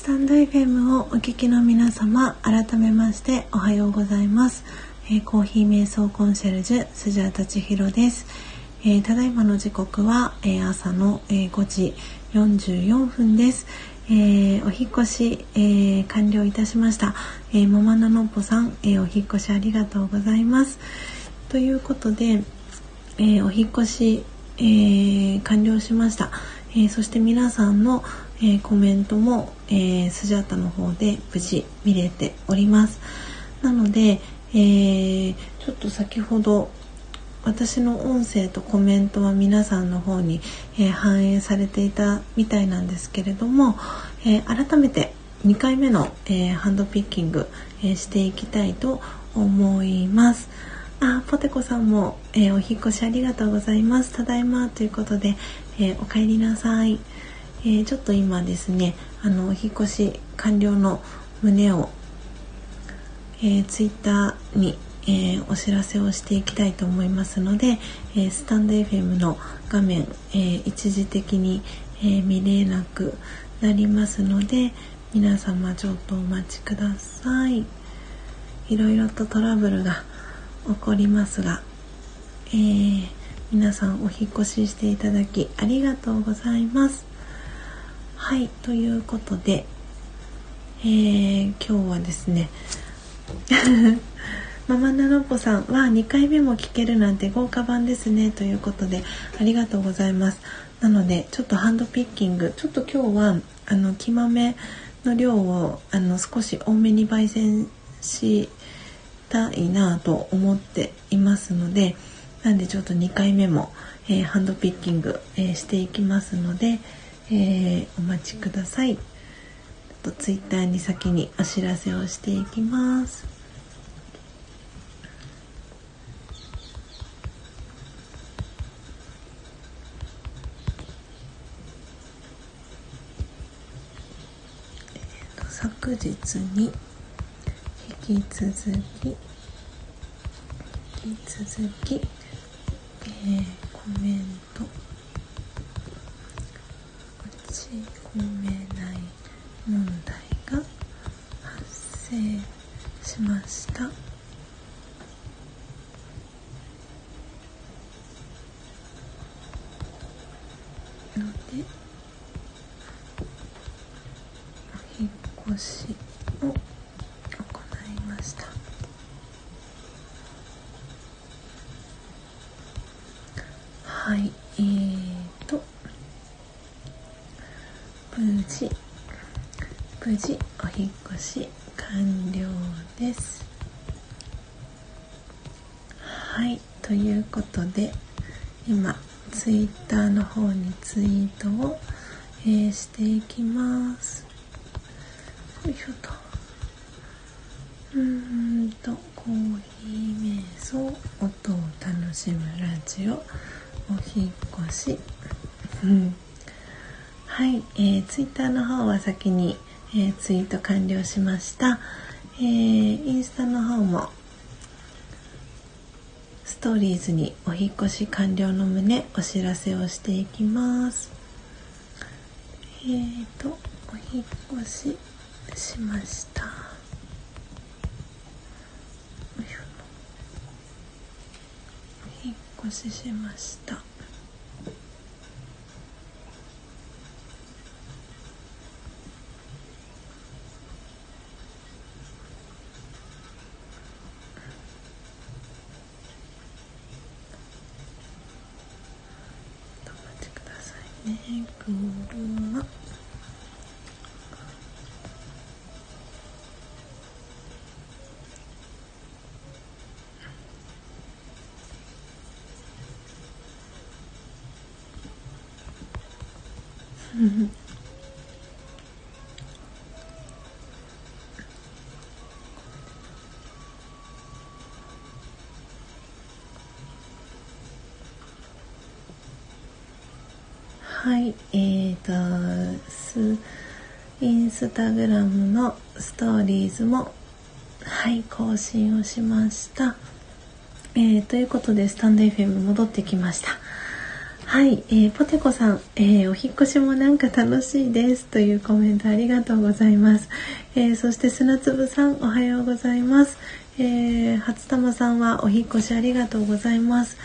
スタンド FM をお聞きの皆様改めましておはようございます、えー、コーヒー瞑想コンシェルジュスジャータチヒロです、えー、ただいまの時刻は、えー、朝の、え5時44分です、えお引越し、え完了いたしました、えママナノッポさん、えお引越しありがとうございます。ということで、えお引越し、え完了しました、えそして皆さんの、えー、コメントも、えー、スジャータの方で無事見れておりますなので、えー、ちょっと先ほど私の音声とコメントは皆さんの方に、えー、反映されていたみたいなんですけれども、えー、改めて2回目の、えー、ハンドピッキング、えしていきたいと思います。あ、ポテコさんも、えお引越しありがとうございます。ただいまということで、えお帰りなさい。えー、ちょっと今ですねあのお引越し完了の旨を、えー、ツイッターに、えー、お知らせをしていきたいと思いますので、えー、スタンド FM の画面、え、一時的に、え、見れなくなりますので皆様ちょっとお待ちください。いろいろとトラブルが起こりますが、えー、皆さんお引越ししていただきありがとうございます。はいということで、えー、今日はですね ママナロッポさんは2回目も聞けるなんて豪華版ですねということでありがとうございます。なのでちょっとハンドピッキングちょっと今日はあの木豆の量をあの少し多めに焙煎したいなと思っていますのでなんでちょっと2回目も、えー、ハンドピッキング、えー、していきますので、えー、お待ちください。とツイッターに先にお知らせをしていきます。昨日に引き続き引き続き、えー、コメント込めない問題が発生しました。のでお引っ越しを行いました。はいえー。無事無事お引越し完了です。はいということで今ツイッターの方にツイートを、えー、していきます。よいしょと。うんとコーヒー瞑想音を楽しむラジオお引越し。うん。はい、えー、ツイッターの方は先に、えー、ツイート完了しました、えー、インスタの方もストーリーズにお引越し完了の旨お知らせをしていきます。えーとお引越ししました。お引越ししました。はスタグラムのストーリーズも、はい、更新をしました。えー、ということで、スタンド FM 戻ってきました。はい、えー、ポテコさん、えー、お引越しもなんか楽しいですというコメントありがとうございます。えー、そして砂粒さん、おはようございます。えー、初玉さんはお引越しありがとうございます。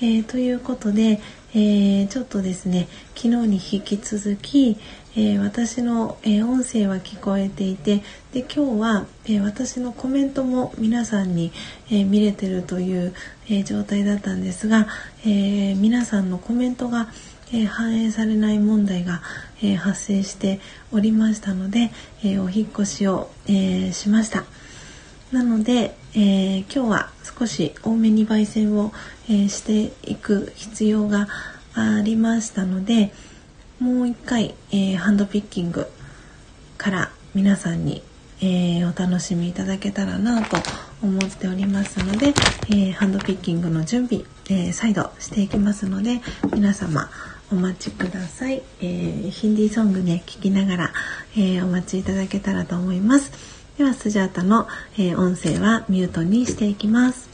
えー、ということで、えー、ちょっとですね、昨日に引き続き、えー、私の、え音声は聞こえていてで今日は、え私のコメントも皆さんに、え見れてるという、え状態だったんですが、え皆さんのコメントが、え反映されない問題が、え発生しておりましたので、えお引越しを、えしました。なので、え今日は少し多めに焙煎を、えしていく必要がありましたので、もう一回、えー、ハンドピッキングから皆さんに、え、お楽しみいただけたらなと思っておりますので、え、ハンドピッキングの準備、え再度していきますので皆様お待ちください、えヒンディーソングね聞きながら、えお待ちいただけたらと思います。ではスジャータの、え音声はミュートにしていきます。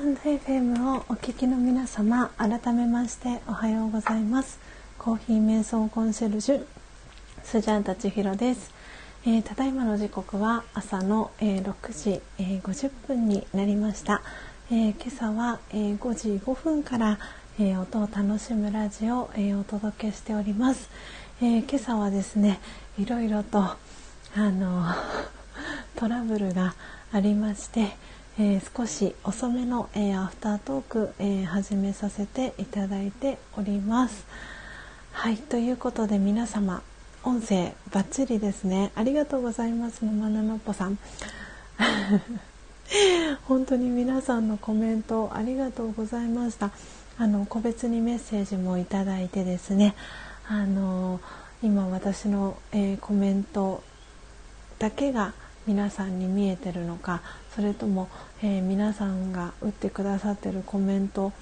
ンド FM をお聞きの皆様改めましておはようございます。コーヒー瞑想コンシェルジュスジャータ千尋です、えー、ただいまの時刻は朝の、えー、6時、えー、50分になりました、え今朝は、え5時5分から、え音を楽しむラジオを、えお届けしております、え今朝はですねいろいろとあのトラブルがありましてえー、少し遅めの、えー、アフタートーク、えー、始めさせていただいております。はいということで皆様音声バッチリですね。ありがとうございますママナノッポさん。本当に皆さんのコメントありがとうございました。あの個別にメッセージもいただいてですね。あの今私の、えコメントだけが皆さんに見えてるのかそれとも、えー、皆さんが打ってくださってるコメント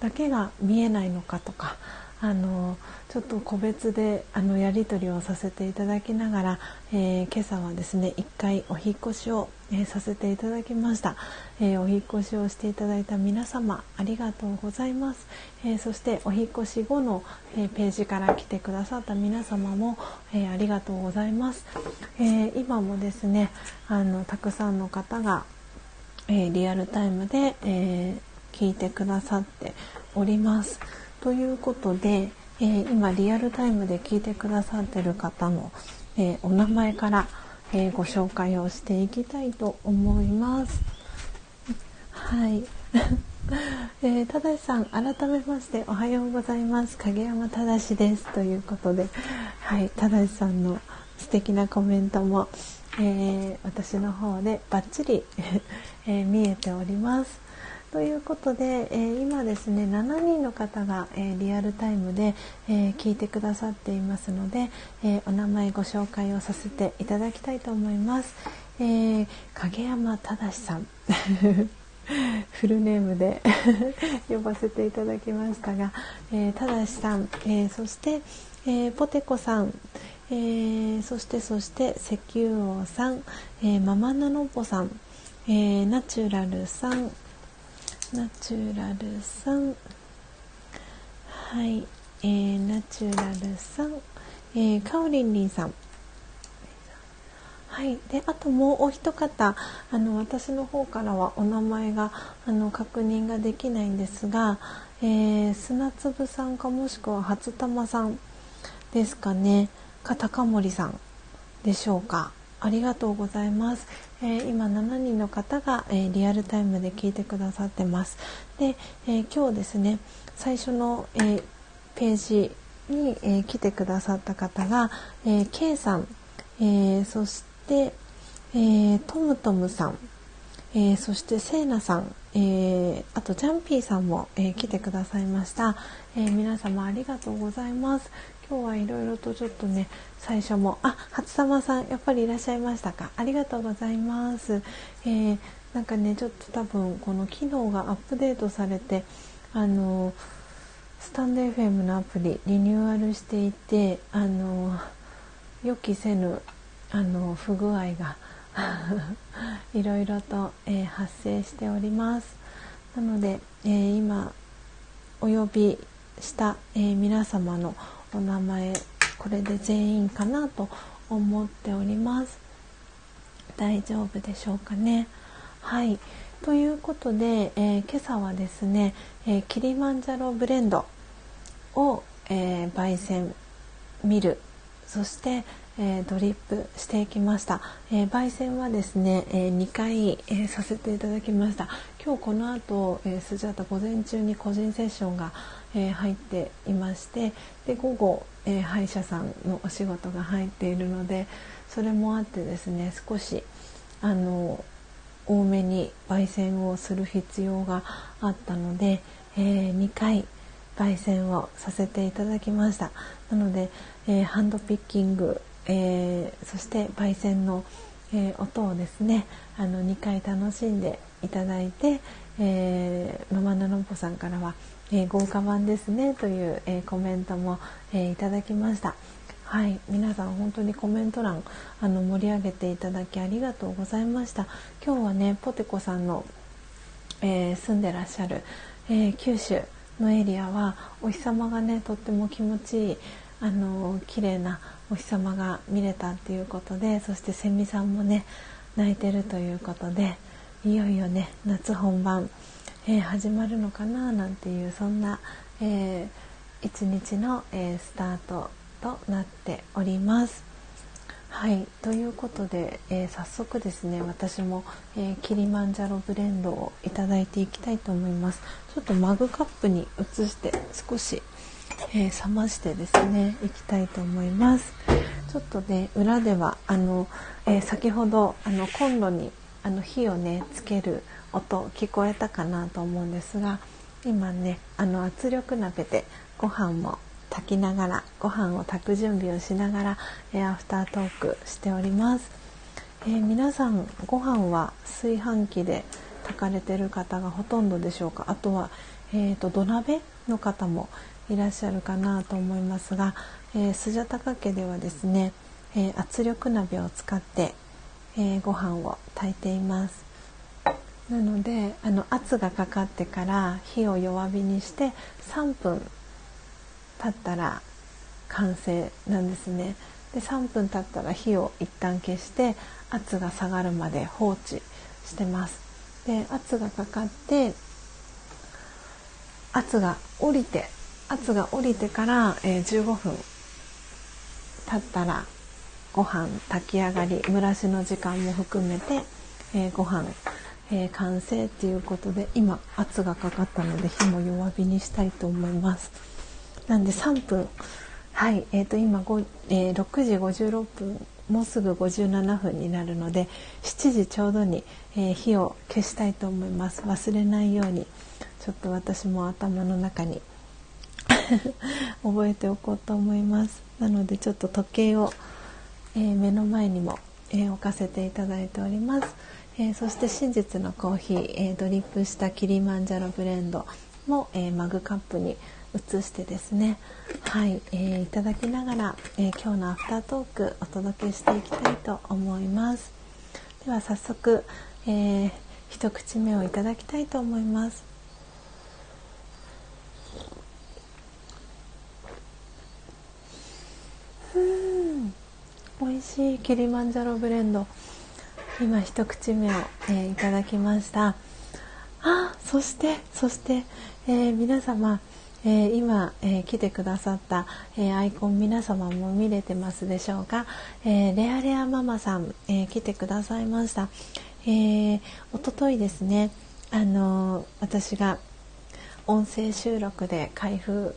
だけが見えないのかとかあのちょっと個別であのやり取りをさせていただきながら、えー、今朝はですね1回お引越しを、えー、させていただきました、えー、お引越しをしていただいた皆様ありがとうございます、えそしてお引越し後の、えページから来てくださった皆様も、えありがとうございます、え今もですねあのたくさんの方が、えリアルタイムで、え聞いてくださっております。ということで、えー、今リアルタイムで聞いてくださってる方の、えー、お名前から、えー、ご紹介をしていきたいと思います。はい。えー、ただしさん改めましておはようございます影山正ですということではいただしさんの素敵なコメントも、えー、私の方でバッチリ、えー、見えておりますということで、えー、今ですね7人の方が、えー、リアルタイムで、えー、聞いてくださっていますので、えお名前ご紹介をさせていただきたいと思います。え影山正さん。フルネームで 呼ばせていただきましたが、えー、正さん、えそして、えポテコさん、えー、そしてそして石油王さん、えー、ママナノポさん、えー、ナチュラルさん、ナチュラルさん。はい、えー、ナチュラルさん、えー、カオリンリンさん。はい、であともうお一方。あの私の方からはお名前があの確認ができないんですが、えー、砂粒さんかもしくは初玉さんですかね。か高森さんでしょうか。ありがとうございます。えー、今7人の方が、えー、リアルタイムで聞いてくださってます。で、えー、今日ですね最初の、えページに、え来てくださった方が、え K さん、えそして、えトムトムさん、えそしてセイナさん、えあとジャンピーさんも、え来てくださいました、え皆様ありがとうございます。今日はいろいろとちょっとね最初もあ初玉さんやっぱりいらっしゃいましたか？ありがとうございます、えー、なんかねちょっと多分この機能がアップデートされてあのスタンド FM のアプリリニューアルしていてあの予期せぬあの不具合が いろいろと、えー、発生しております。なので、えー、今お呼びした、えー、皆様のお名前これで全員かなと思っております。大丈夫でしょうかね。はい。ということで、えー、今朝はですね、えー、キリマンジャロブレンドを、えー、焙煎見るそして、えー、ドリップしていきました、えー、焙煎はですね、えー、2回、えさせていただきました。今日この後、えスジャータ午前中に個人セッションがえー、入っていましてで午後、えー、歯医者さんのお仕事が入っているのでそれもあってですね少しあの多めに焙煎をする必要があったので、えー、2回焙煎をさせていただきました。なので、えハンドピッキング、えそして焙煎の、え音をですねあの2回楽しんでいただいて、えー、ママナノンポさんからはえー、豪華版ですねという、えー、コメントも、え、いただきました。はい、皆さん本当にコメント欄あの盛り上げていただきありがとうございました。今日はねポテコさんのえ、住んでらっしゃる、え、九州のエリアはお日様がねとっても気持ちいいあの綺麗なお日様が見れたっていうことでそしてセミさんもね鳴いてるということでいよいよね夏本番、えー、始まるのかななんていうそんな、えー、一日の、えー、スタートとなっております。はいということで、えー、早速ですね私も、えー、キリマンジャロブレンドをいただいていきたいと思いますちょっとマグカップに移して少し、えー、冷ましてですねいきたいと思いますちょっとね裏ではあの、え先ほどあのコンロにあの火をねつける音聞こえたかなと思うんですが今ねあの圧力鍋でご飯も炊きながらご飯を炊く準備をしながら、えアフタートークしております、えー、皆さんご飯は炊飯器で炊かれてる方がほとんどでしょうか？あとは、えーと、土鍋の方もいらっしゃるかなと思いますが、えー、スジャタカ家ではですね、えー、圧力鍋を使って、えー、ご飯を炊いています。なのであの圧がかかってから火を弱火にして3分経ったら完成なんですね。で3分経ったら火を一旦消して圧が下がるまで放置してます。で圧がかかって圧が降りて圧が降りてから、えー、15分経ったらご飯炊き上がり蒸らしの時間も含めて、えー、ご飯、えー、完成っていうことで今圧がかかったので火も弱火にしたいと思います。なんで3分。はい、えー、と今5、えー、6時56分もうすぐ57分になるので7時ちょうどに、えー、火を消したいと思います。忘れないようにちょっと私も頭の中に 覚えておこうと思います。なのでちょっと時計を、え、目の前にも、え、置かせていただいております、えー、そして真実のコーヒー、えドリップしたキリマンジャロブレンドも、えマグカップに移してですね。はい、えー、いただきながら、え、今日のアフタートークお届けしていきたいと思います。では早速、え、一口目をいただきたいと思います。うん美味しいキリマンジャロブレンド。今一口目を、えー、いただきました。あそしてそして、えー、皆様えー、今、え、来てくださった、え、アイコン皆様も見れてますでしょうか、えレアレアママさん、え来てくださいました、えー、おとといですねあの私が音声収録で開封、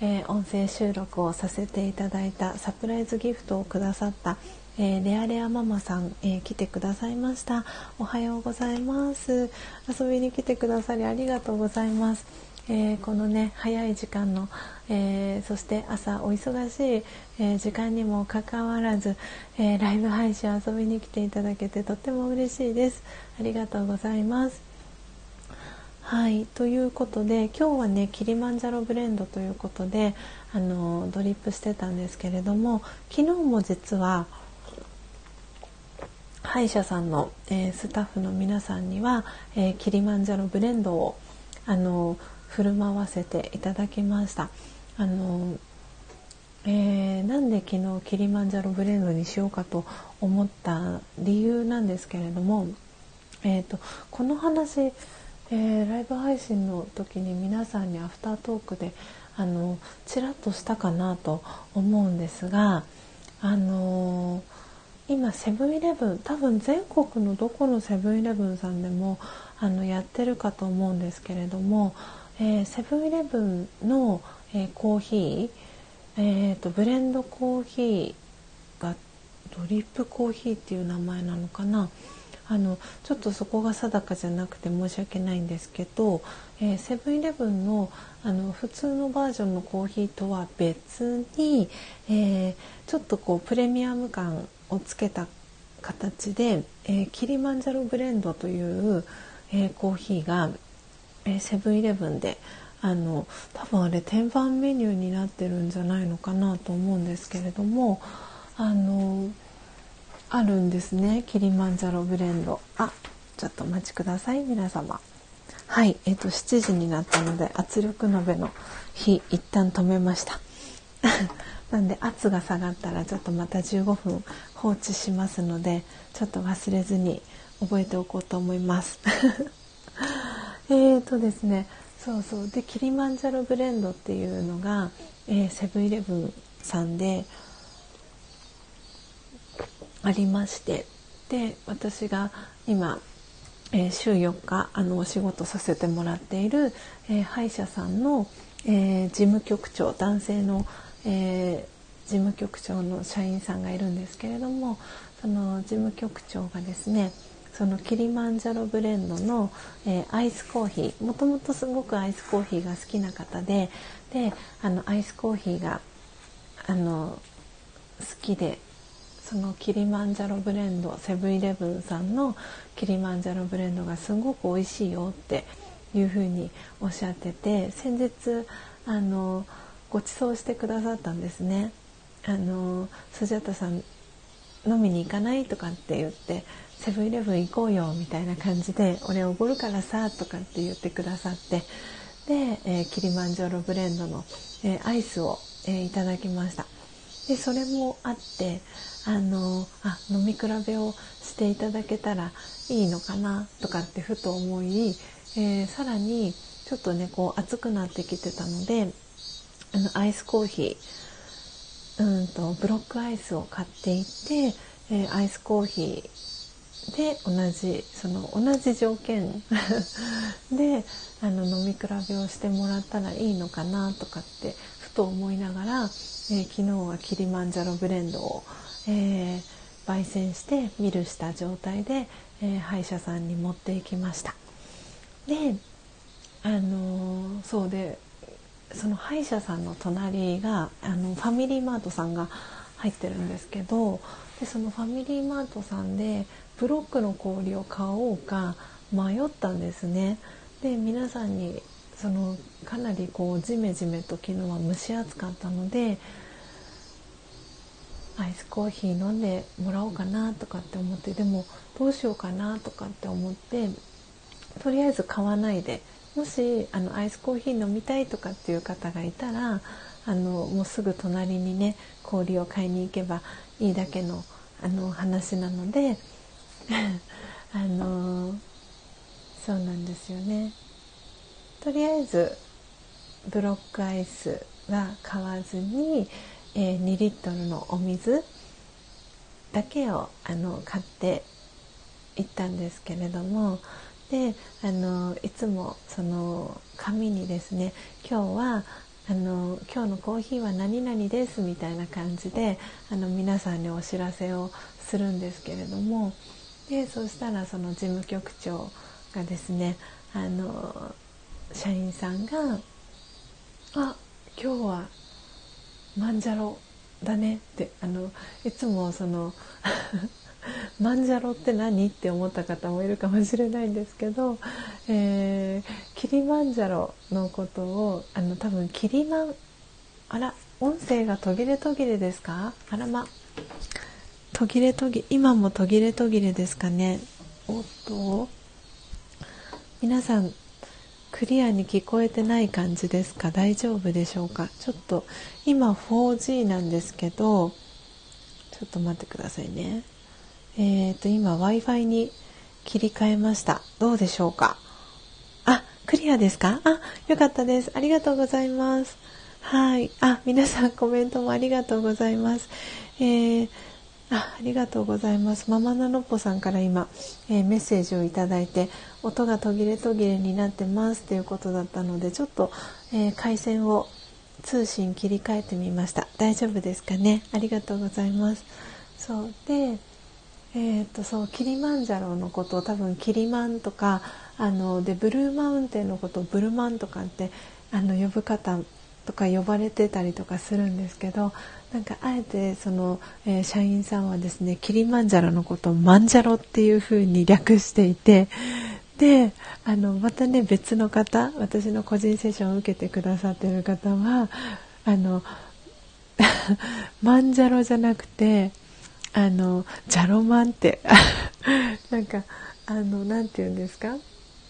え音声収録をさせていただいたサプライズギフトをくださった、えー、レアレアママさん、えー、来てくださいました。おはようございます。遊びに来てくださりありがとうございます。えー、このね早い時間の、えー、そして朝お忙しい、えー、時間にもかかわらず、えライブ配信遊びに来ていただけてとっても嬉しいです。ありがとうございます。はいということで今日はねキリマンジャロブレンドということであのドリップしてたんですけれども昨日も実は歯医者さんの、えー、スタッフの皆さんには、えー、キリマンジャロブレンドをあの振る舞わせていただきました。あの、えー、なんで昨日キリマンジャロブレンドにしようかと思った理由なんですけれども、えーと、この話、えー、ライブ配信の時に皆さんにアフタートークであのちらっとしたかなと思うんですがあの今セブンイレブン多分全国のどこのセブンイレブンさんでもあのやってるかと思うんですけれどもえセブンイレブンの、えー、コーヒー、えーと、ブレンドコーヒーがドリップコーヒーっていう名前なのかな。あのちょっとそこが定かじゃなくて申し訳ないんですけど、えー、セブンイレブンのあの普通のバージョンのコーヒーとは別に、えー、ちょっとこうプレミアム感をつけた形で、えー、キリマンジャロブレンドという、えコーヒーがえセブンイレブンであの多分あれ天板メニューになってるんじゃないのかなと思うんですけれどもあのあるんですねキリマンジャロブレンドあちょっとお待ちください皆様はい、えっ、ー、と7時になったので圧力鍋の火一旦止めました。なんで圧が下がったらちょっとまた15分放置しますのでちょっと忘れずに覚えておこうと思います。えっとですねそうそうでキリマンジャロブレンドっていうのが、えー、セブンイレブンさんでありましてで私が今えー、週4日あのお仕事させてもらっている、えー、歯医者さんの、えー、事務局長男性の、え事務局長の社員さんがいるんですけれどもその事務局長がですねそのキリマンジャロブレンドの、えアイスコーヒーもともとすごくアイスコーヒーが好きな方でであのアイスコーヒーがあの好きでそのキリマンジャロブレンドセブンイレブンさんのキリマンジャロブレンドがすごく美味しいよっていうふうにおっしゃってて先日あのご馳走してくださったんですね。あのスジャタさん飲みに行かないとかって言ってセブンイレブン行こうよみたいな感じで俺おごるからさとかって言ってくださってで、えー、キリマンジャロブレンドの、えー、アイスを、えー、いただきました。でそれもあってあのあ飲み比べをしていただけたらいいのかなとかってふと思い、えー、さらにちょっとねこう暑くなってきてたのであのアイスコーヒーうんとブロックアイスを買っていって、えー、アイスコーヒーで同じその同じ条件。であの飲み比べをしてもらったらいいのかなとかってふと思いながら、えー、昨日はキリマンジャロブレンドをえー、焙煎してミルした状態で、えー、歯医者さんに持っていきました。であのー、そうでその歯医者さんの隣があのファミリーマートさんが入ってるんですけどでそのファミリーマートさんでブロックの氷を買おうか迷ったんですね。で皆さんにそのかなりこうジメジメと昨日は蒸し暑かったのでアイスコーヒー飲んでもらおうかなとかって思ってでもどうしようかなとかって思ってとりあえず買わないでもしあのアイスコーヒー飲みたいとかっていう方がいたらあのもうすぐ隣にね氷を買いに行けばいいだけのあの話なので あのそうなんですよね。とりあえずブロックアイスは買わずにえー、2リットルのお水だけをあの買っていったんですけれどもであのいつもその紙にですね今日はあの今日のコーヒーは何々ですみたいな感じであの皆さんにお知らせをするんですけれどもでそうしたらその事務局長がですねあの社員さんが「あ今日はマンジャロだねってあのいつもその マンジャロって何って思った方もいるかもしれないんですけど、えー、キリマンジャロのことをあの多分キリマンあら音声が途切れ途切れですか？あらま。途切れ途切れ今も途切れ途切れですかね？おっと。皆さんクリアに聞こえてない感じですか？大丈夫でしょうか？ちょっと今 4G なんですけどちょっと待ってくださいね。えっ、ー、と今 Wi-Fi に切り替えました。どうでしょうか？あクリアですか？あよかったです。ありがとうございます。はい。あ皆さんコメントもありがとうございます。えーあありがとうございます。ママナノッポさんから今、えー、メッセージをいただいて、音が途切れ途切れになってます。ということだったので、ちょっと、えー、回線を通信切り替えてみました。大丈夫ですかね？ありがとうございます。そう。で、えー、っとそうキリマンジャロのことを多分キリマンとかあのでブルーマウンテンのことをブルマンとかってあの呼ぶ方とか呼ばれてたりとかするんですけどなんかあえてその、えー、社員さんはですねキリマンジャロのことをマンジャロっていう風に略していてであのまたね別の方私の個人セッションを受けてくださってる方はあの マンジャロじゃなくてあのジャロマンって なんかあのなんて言うんですか？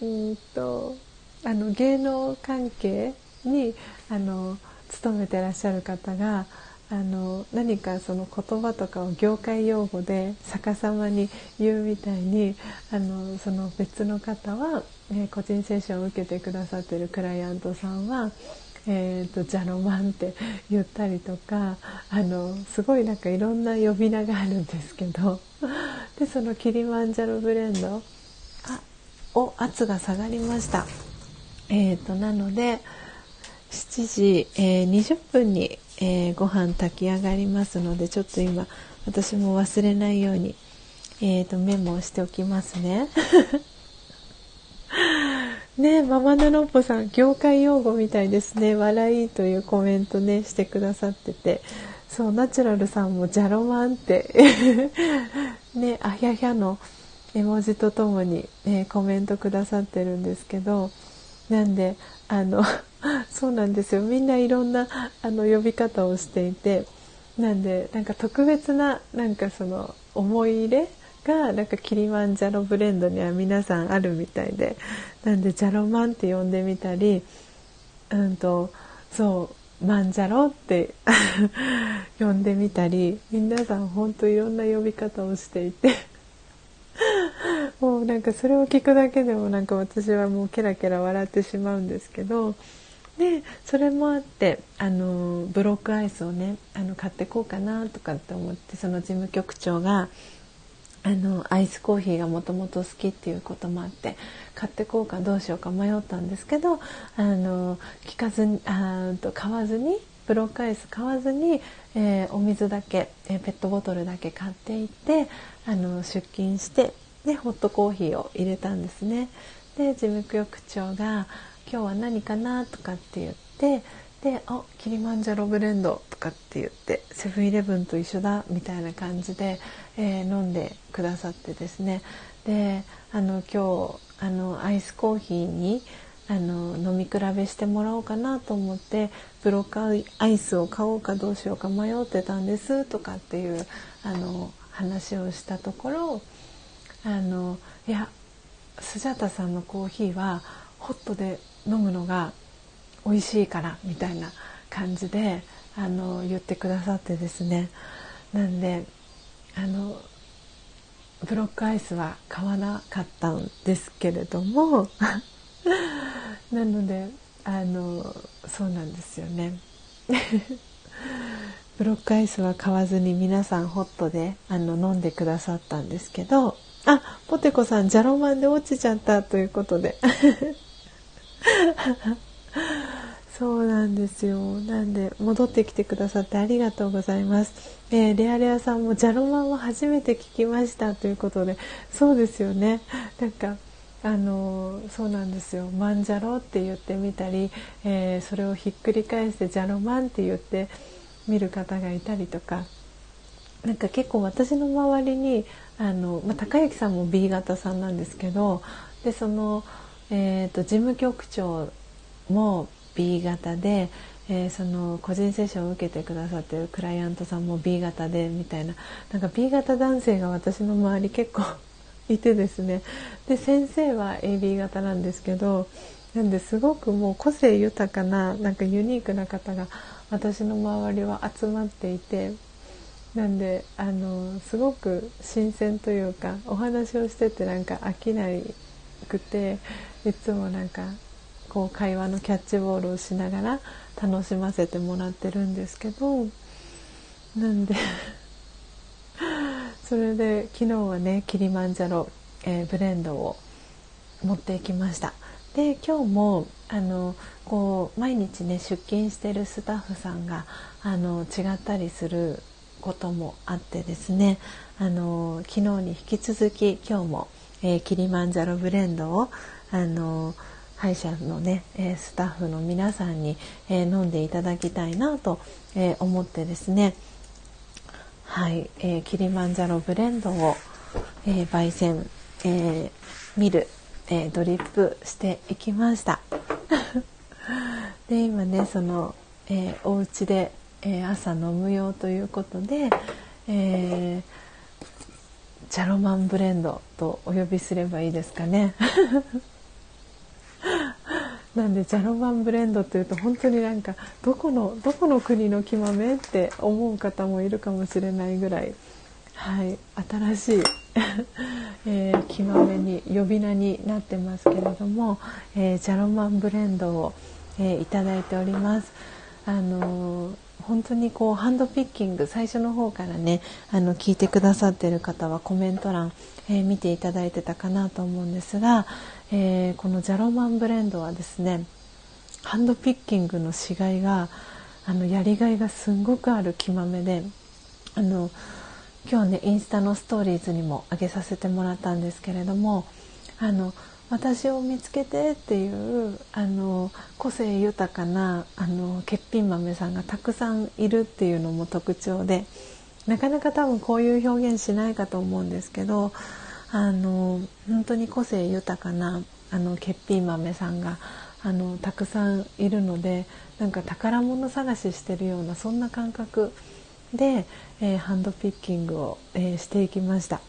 うんとあの芸能関係にあの勤めてらっしゃる方があの何かその言葉とかを業界用語で逆さまに言うみたいにあのその別の方は、え、個人セッションを受けてくださってるクライアントさんはえーと、ジャロマンって言ったりとかあのすごいなんかいろんな呼び名があるんですけど でそのキリマンジャロブレンドあお圧が下がりました。えーと、なので7時、えー、20分に、えー、ご飯炊き上がりますのでちょっと今私も忘れないように、えーと、とメモをしておきますね。ねママナロッポさん業界用語みたいですね。笑いというコメントねしてくださってて。そうナチュラルさんもジャロマンって。ねあひゃひゃの絵文字とともに、ね、コメントくださってるんですけど。なんであの そうなんですよ。みんないろんなあの呼び方をしていて。なんでなんか特別ななんかその思い入れがなんかキリマンジャロブレンドには皆さんあるみたいでなんでジャロマンって呼んでみたりうんとそうマンジャロって 呼んでみたり皆さん本当いろんな呼び方をしていて。もうなんかそれを聞くだけでもなんか私はもうケラケラ笑ってしまうんですけどでそれもあってあのブロックアイスをねあの買ってこうかなとかって思ってその事務局長があのアイスコーヒーがもともと好きっていうこともあって買ってこうかどうしようか迷ったんですけどあの聞かずにあと買わずにブロックアイス買わずに、えー、お水だけ、えー、ペットボトルだけ買っていってあの出勤してでホットコーヒーを入れたんですね。で事務局長が「今日は何かな?」とかって言ってで「あキリマンジャロブレンド」とかって言ってセブンイレブンと一緒だみたいな感じで、えー、飲んでくださってですね。であの今日あのアイスコーヒーにあの飲み比べしてもらおうかなと思ってブロックアイスを買おうかどうしようか迷ってたんですとかっていうあの話をしたところあのいやスジャタさんのコーヒーはホットで飲むのが美味しいからみたいな感じであの言ってくださってですね。なんであのブロックアイスは買わなかったんですけれども なのであのそうなんですよね。ブロックアイスは買わずに皆さんホットであの飲んでくださったんですけどあポテコさんジャロマンで落ちちゃったということで。そうなんですよ。なんで戻ってきてくださってありがとうございます、えー、レアレアさんもジャロマンを初めて聞きました。ということでそうですよね。なんかあのそうなんですよ「マンジャロ」って言ってみたり、えー、それをひっくり返して「ジャロマン」って言って見る方がいたりとか。なんか結構私の周りにあの、まあ、高之さんも B 型さんなんですけどでその、えーと、事務局長も B 型で、えー、その個人セッションを受けてくださってるクライアントさんも B 型でみたいな。なんか B 型男性が私の周り結構いてですね。で先生は AB 型なんですけどなんですごくもう個性豊かななんかユニークな方が私の周りは集まっていてなんであのすごく新鮮というかお話をしててなんか飽きなくていつもなんかこう会話のキャッチボールをしながら楽しませてもらってるんですけどなんで それで昨日はねキリマンジャロ、えー、ブレンドを持っていきました。で今日もあのこう毎日ね出勤してるスタッフさんがあの違ったりすることもあってですねあの昨日に引き続き今日も、えー、キリマンジャロブレンドをあの歯医者のね、えスタッフの皆さんに、え飲んでいただきたいなと、え思ってですね。はい、えー、キリマンジャロブレンドを、え、焙煎、えー、ミル、えドリップしていきました。で今ねその、えー、お家で、え朝飲むよということで、えジャロマンブレンドとお呼びすればいいですかね。なんでジャロマンブレンドっていうと本当になんかどこのどこの国の木豆って思う方もいるかもしれないぐらい、はい、新しい えー、木豆に呼び名になってますけれども、えー、ジャロマンブレンドを、えー、いただいております。あのー本当にこうハンドピッキング最初の方からねあの聞いてくださってる方はコメント欄、えー、見ていただいてたかなと思うんですが、えー、このジャロマンブレンドはですねハンドピッキングのしがいがあのやりがいがすんごくある木豆であの今日ねインスタのストーリーズにも上げさせてもらったんですけれどもあの私を見つけてっていうあの個性豊かなあの欠品豆さんがたくさんいるっていうのも特徴でなかなか多分こういう表現しないかと思うんですけどあの本当に個性豊かなあの欠品豆さんがあのたくさんいるのでなんか宝物探ししてるようなそんな感覚で、えー、ハンドピッキングを、えー、していきました。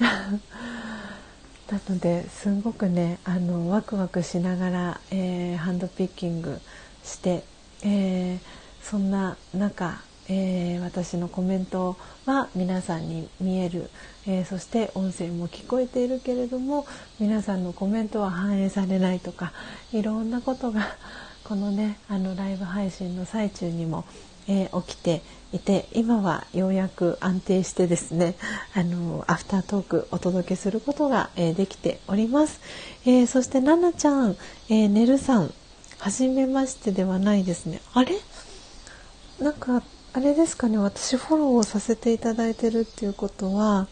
なのですごくねあのワクワクしながら、えー、ハンドピッキングして、えー、そんな中、えー、私のコメントは皆さんに見える、えそして音声も聞こえているけれども皆さんのコメントは反映されないとかいろんなことが このねあのライブ配信の最中にも、え起きていて今はようやく安定してですね あのアフタートークお届けすることが、え、できております、え、そしてななちゃん、え、ねるさん初めましてではないですね。あれ？なんかあれですかね私フォローをさせていただいてるっていうことは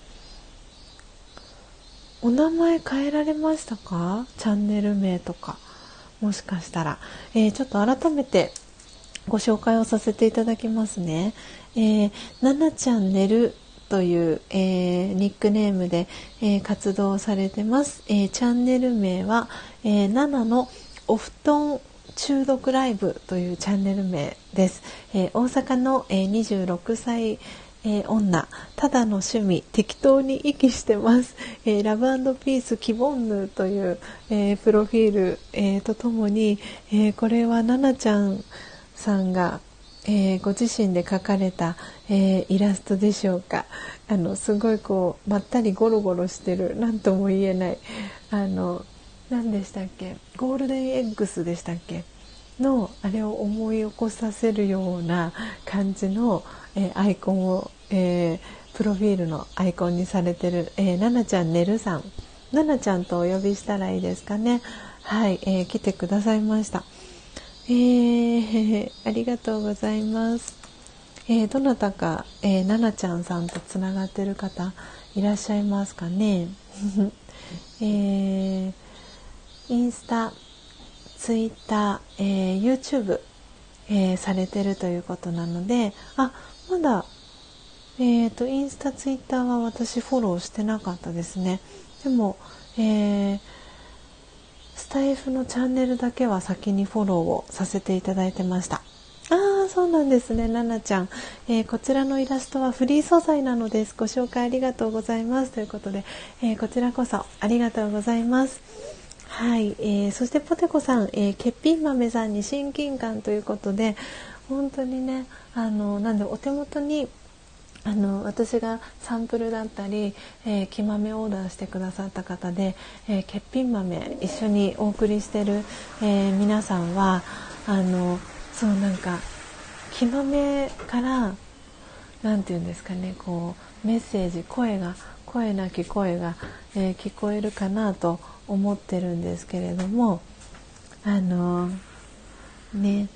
お名前変えられましたか？チャンネル名とかもしかしたら、えー、ちょっと改めてご紹介をさせていただきますね。えー、ななちゃん寝るという、えー、ニックネームで、えー、活動されてます。えー、チャンネル名は、えー、7のお布団中毒ライブというチャンネル名です。えー、大阪の、えー、26歳えー、女。ただの趣味。適当に息してます、えー、ラブピースキボンヌという、えー、プロフィール、えとともに、えこれはななちゃんさんが、えー、ご自身で描かれた、えー、イラストでしょうか。あのすごいこうまったりゴロゴロしてる。何とも言えない。あの何でしたっけ？ゴールデンエッグスでしたっけ？のあれを思い起こさせるような感じの、えー、アイコンを、えー、プロフィールのアイコンにされてる、えー、ななちゃんねるさん。ななちゃんとお呼びしたらいいですかね？はい、えー、来てくださいました。えー、ありがとうございます。えー、どなたか、えー、ななちゃんさんとつながってる方いらっしゃいますかね？えー、インスタ、ツイッター、えー、YouTube、えー、されてるということなので、あ、まだ、え、ー、と、インスタ、ツイッターは私フォローしてなかったですね。でも、えー、スタイフのチャンネルだけは先にフォローをさせていただいてました。ああ、そうなんですね、ななちゃん、えー、こちらのイラストはフリー素材なのです。ご紹介ありがとうございます。ということで、え、こちらこそありがとうございます。はい、えー、そしてポテコさん、えー、欠品豆さんに親近感ということで、本当にね、あの、なんでお手元にあの私がサンプルだったり、えー、木豆オーダーしてくださった方で、えー、欠品豆一緒にお送りしてる、えー、皆さんはあのそうなんか木豆から何て言うんですかねこうメッセージ声が声なき声が、えー、聞こえるかなと思ってるんですけれどもあのね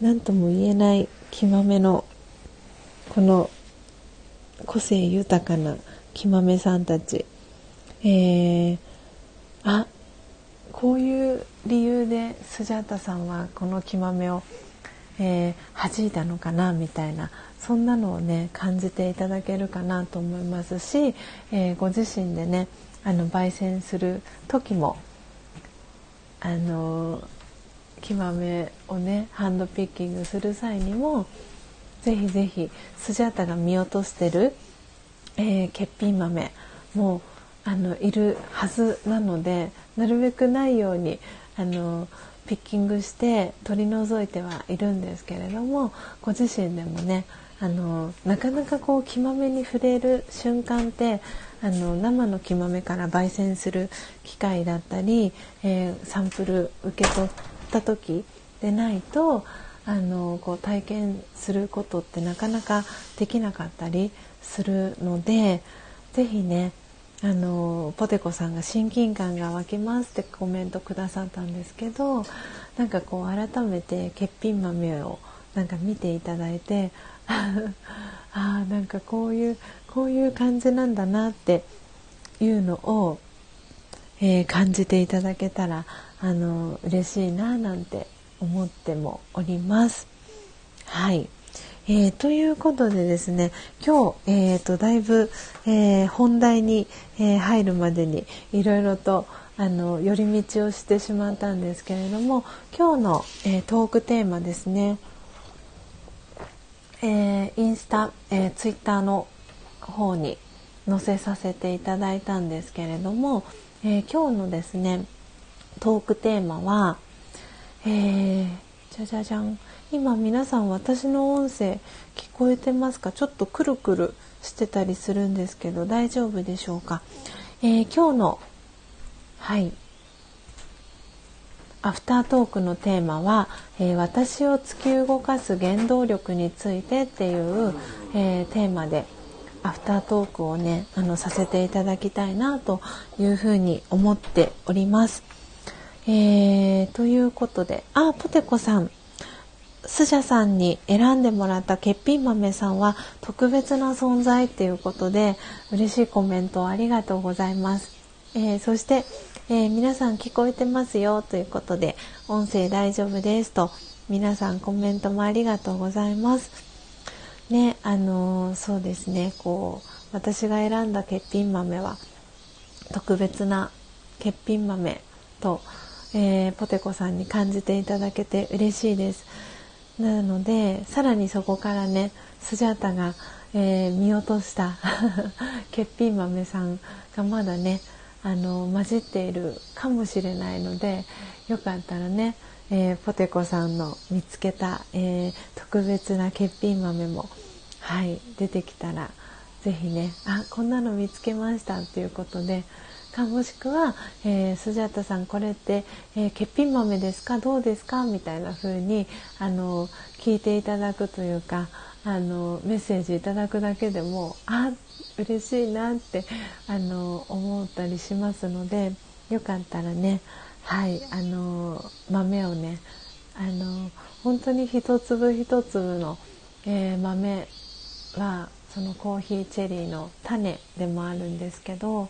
何とも言えない木豆のこの個性豊かな木豆さんたち、えー、あこういう理由でスジャータさんはこの木豆を、えー、弾いたのかなみたいなそんなのをね感じていただけるかなと思いますし、えー、ご自身でねあの焙煎する時もあの木豆をねハンドピッキングする際にもぜひぜひスジャータが見落としてる、えー、欠品豆もあのいるはずなのでなるべくないようにあのピッキングして取り除いてはいるんですけれどもご自身でもねあのなかなかこう木豆に触れる瞬間ってあの生の木豆から焙煎する機械だったり、えー、サンプル受け取った時でないとあのこう体験することってなかなかできなかったりするので是非ねあのポテコさんが親近感が湧きますってコメントくださったんですけどなんかこう改めて欠品豆をなんか見ていただいて ああなんかこういうこういう感じなんだなっていうのを、えー、感じていただけたらあの嬉しいななんて思ってもおります。はい、えー、ということでですね今日、えーと、だいぶ、えー、本題に、えー、入るまでにいろいろとあの寄り道をしてしまったんですけれども今日の、えトークテーマですね、えインスタ、えツイッターの方に載せさせていただいたんですけれども、え今日のですねトークテーマは、えー、じゃじゃじゃん。今皆さん私の音声聞こえてますか？ちょっとくるくるしてたりするんですけど大丈夫でしょうか、えー、今日のはい。アフタートークのテーマは、えー、私を突き動かす原動力についてっていう、えー、テーマでアフタートークをねあのさせていただきたいなというふうに思っております。えー、ということであポテコさんスジャさんに選んでもらった欠品豆さんは特別な存在っていうことで嬉しいコメントありがとうございます。えー、そして、えー、皆さん聞こえてますよということで音声大丈夫ですと皆さんコメントもありがとうございます。ね、あのー、そうですね、こう私が選んだ欠品豆は特別な欠品豆と、えー、ポテコさんに感じていただけて嬉しいです。なのでさらにそこからねスジャータが、えー、見落とした 欠品豆さんがまだねあの混じっているかもしれないのでよかったらね、えー、ポテコさんの見つけた、えー、特別な欠品豆も、はい、出てきたら是非ねあこんなの見つけましたっていうことでかもしくは、えー、スジャタさんこれって、えー、欠品豆ですか？どうですか？みたいな風にあの聞いていただくというかあのメッセージいただくだけでもあっ嬉しいなってあの思ったりしますのでよかったらねはいあの豆をねあの本当に一粒一粒の、えー、豆はそのコーヒーチェリーの種でもあるんですけど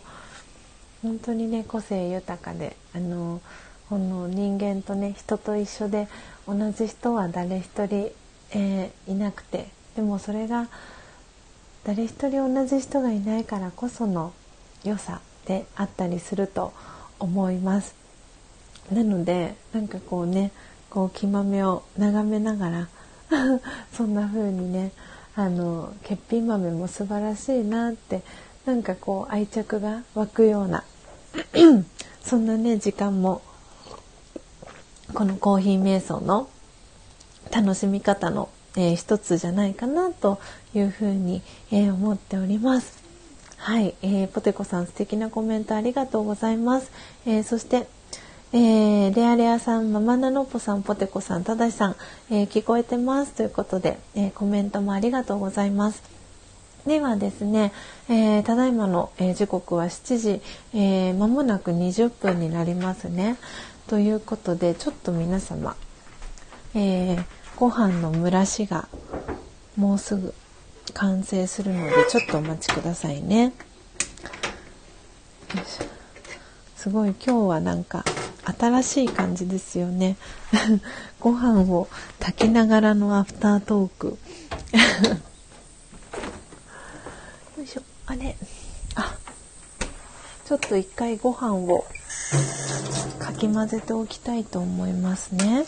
本当にね個性豊かであのこの人間とね人と一緒で同じ人は誰一人、えー、いなくてでもそれが誰一人同じ人がいないからこその良さであったりすると思います。なのでなんかこうねこう木豆を眺めながら そんな風にねあの欠品豆も素晴らしいなってなんかこう愛着が湧くような そんなね時間もこのコーヒー瞑想の楽しみ方の、えー、一つじゃないかなというふうに、えー、思っております。はい、えー、ポテコさん素敵なコメントありがとうございます。えー、そして、えー、レアレアさん、ママナノポさん、ポテコさん、ただしさん、えー、聞こえてますということで、えー、コメントもありがとうございます。ではですね、えー、ただいまの、えー、時刻は7時、えー、間もなく20分になりますね。ということでちょっと皆様、えー、ご飯の蒸らしがもうすぐ完成するのでちょっとお待ちくださいね。すごい今日はなんか新しい感じですよね。ご飯を炊きながらのアフタートーク よ。いしょあれあちょっと一回ご飯をかき混ぜておきたいと思いますね、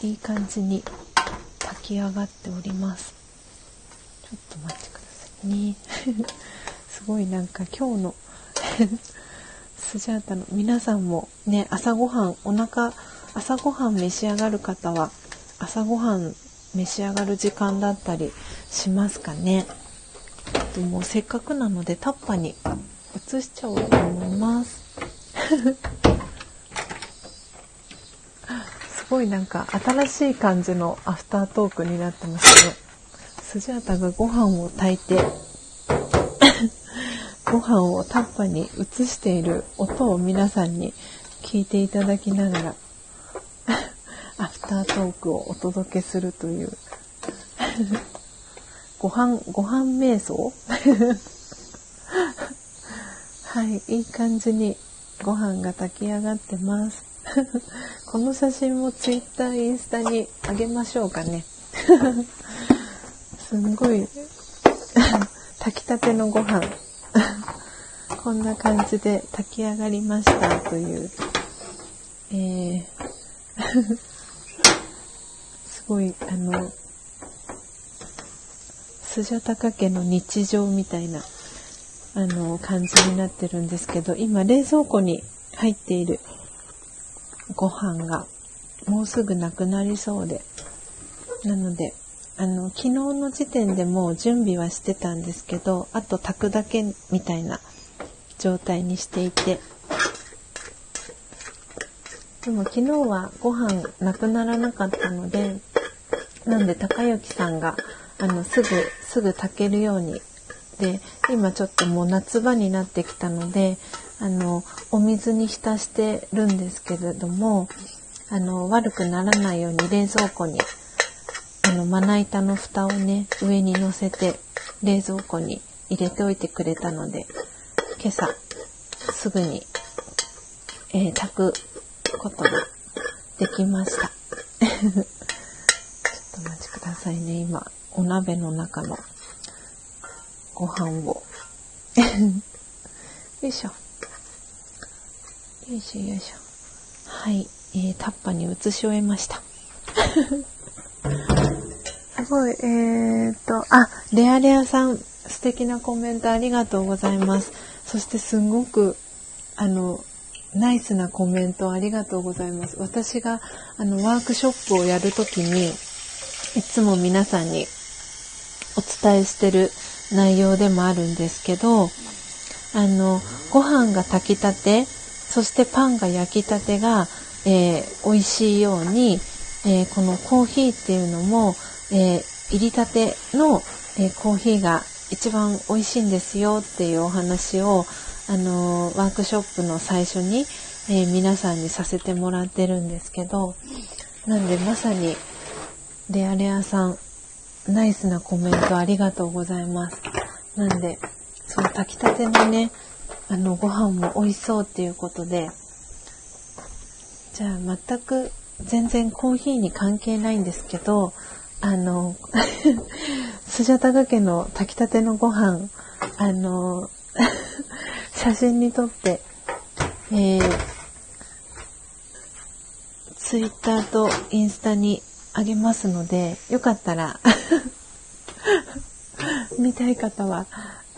いい感じに炊き上がっております。ちょっと待ってくださいね。すごいなんか今日の スジャータの皆さんもね朝ごはんお腹朝ごはん召し上がる方は朝ごはん召し上がる時間だったりしますかね。でもせっかくなのでタッパに移しちゃおうと思います。ごいなんか新しい感じのアフタートークになってますね。スジャータがご飯を炊いて ご飯をタッパに移している音を皆さんに聞いていただきながらアフタートークをお届けするという。ご飯ご飯瞑想？はいいい感じにご飯が炊き上がってます。この写真もツイッターインスタにあげましょうかね。すんごい 炊きたてのご飯。こんな感じで炊き上がりましたという、えーすごいあのスジャタカ家の日常みたいなあの感じになってるんですけど今冷蔵庫に入っているご飯がもうすぐなくなりそうで。なのであの昨日の時点でもう準備はしてたんですけどあと炊くだけみたいな状態にしていて。でも昨日はご飯なくならなかったのでなんで高之さんがあのすぐすぐ炊けるように。で今ちょっともう夏場になってきたのであのお水に浸してるんですけれどもあの悪くならないように冷蔵庫にあのまな板の蓋をね上に乗せて冷蔵庫に入れておいてくれたので今朝すぐに、えー、炊くことができました。ちょっとお待ちくださいね。今、お鍋の中のご飯を。よいしょ。よいしょよいしょ。はい、えー、タッパに移し終えました。すごい、えーと、あ、レアレアさん、素敵なコメントありがとうございます。そしてすごくあのナイスなコメントありがとうございます。私があのワークショップをやるときにいつも皆さんにお伝えしてる内容でもあるんですけどあのご飯が炊きたてそしてパンが焼きたてが、えー、美味しいように、えー、このコーヒーっていうのも、えー、入りたての、えコーヒーが一番美味しいんですよっていうお話をあのワークショップの最初に、え、皆さんにさせてもらってるんですけどなんでまさにレアレアさんナイスなコメントありがとうございます。なんでその炊きたてのねあのご飯も美味しそうっていうことでじゃあ全く全然コーヒーに関係ないんですけどあの スジャタガ家の炊きたてのご飯あの 写真に撮って、えー、ツイッターとインスタにあげますのでよかったら 見たい方は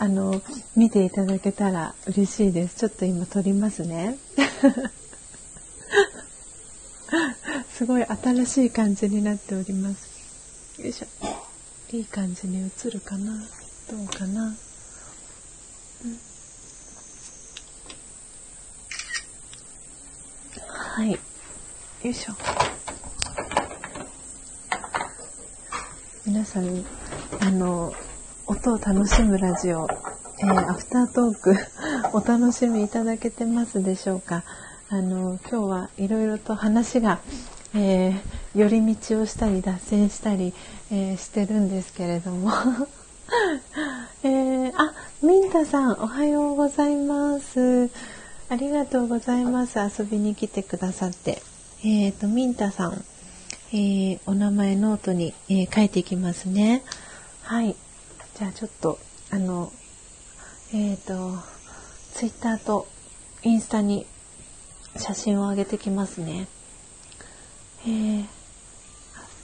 あの見ていただけたら嬉しいです。ちょっと今撮りますね。すごい新しい感じになっております。よいしょ。いい感じに映るかな？どうかな、うん、はい。よいしょ。皆さんあの音を楽しむラジオ、えー、アフタートーク お楽しみいただけてますでしょうか？あの今日はいろいろと話がえー、寄り道をしたり脱線したり、えー、してるんですけれども。えー、あミンタさんおはようございます。ありがとうございます。遊びに来てくださって。えっ、とミンタさん、えお名前ノートに、え書いていきますね。はい。じゃあちょっとあのえっ、とツイッターとインスタに写真を上げてきますね。えー、アフ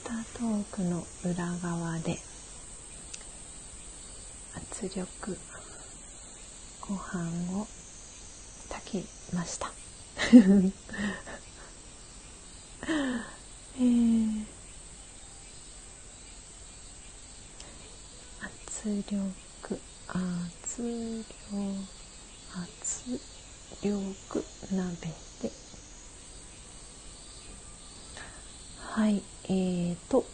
タートークの裏側で圧力ご飯を炊きました。えー、圧力圧力圧力鍋で。はいえーと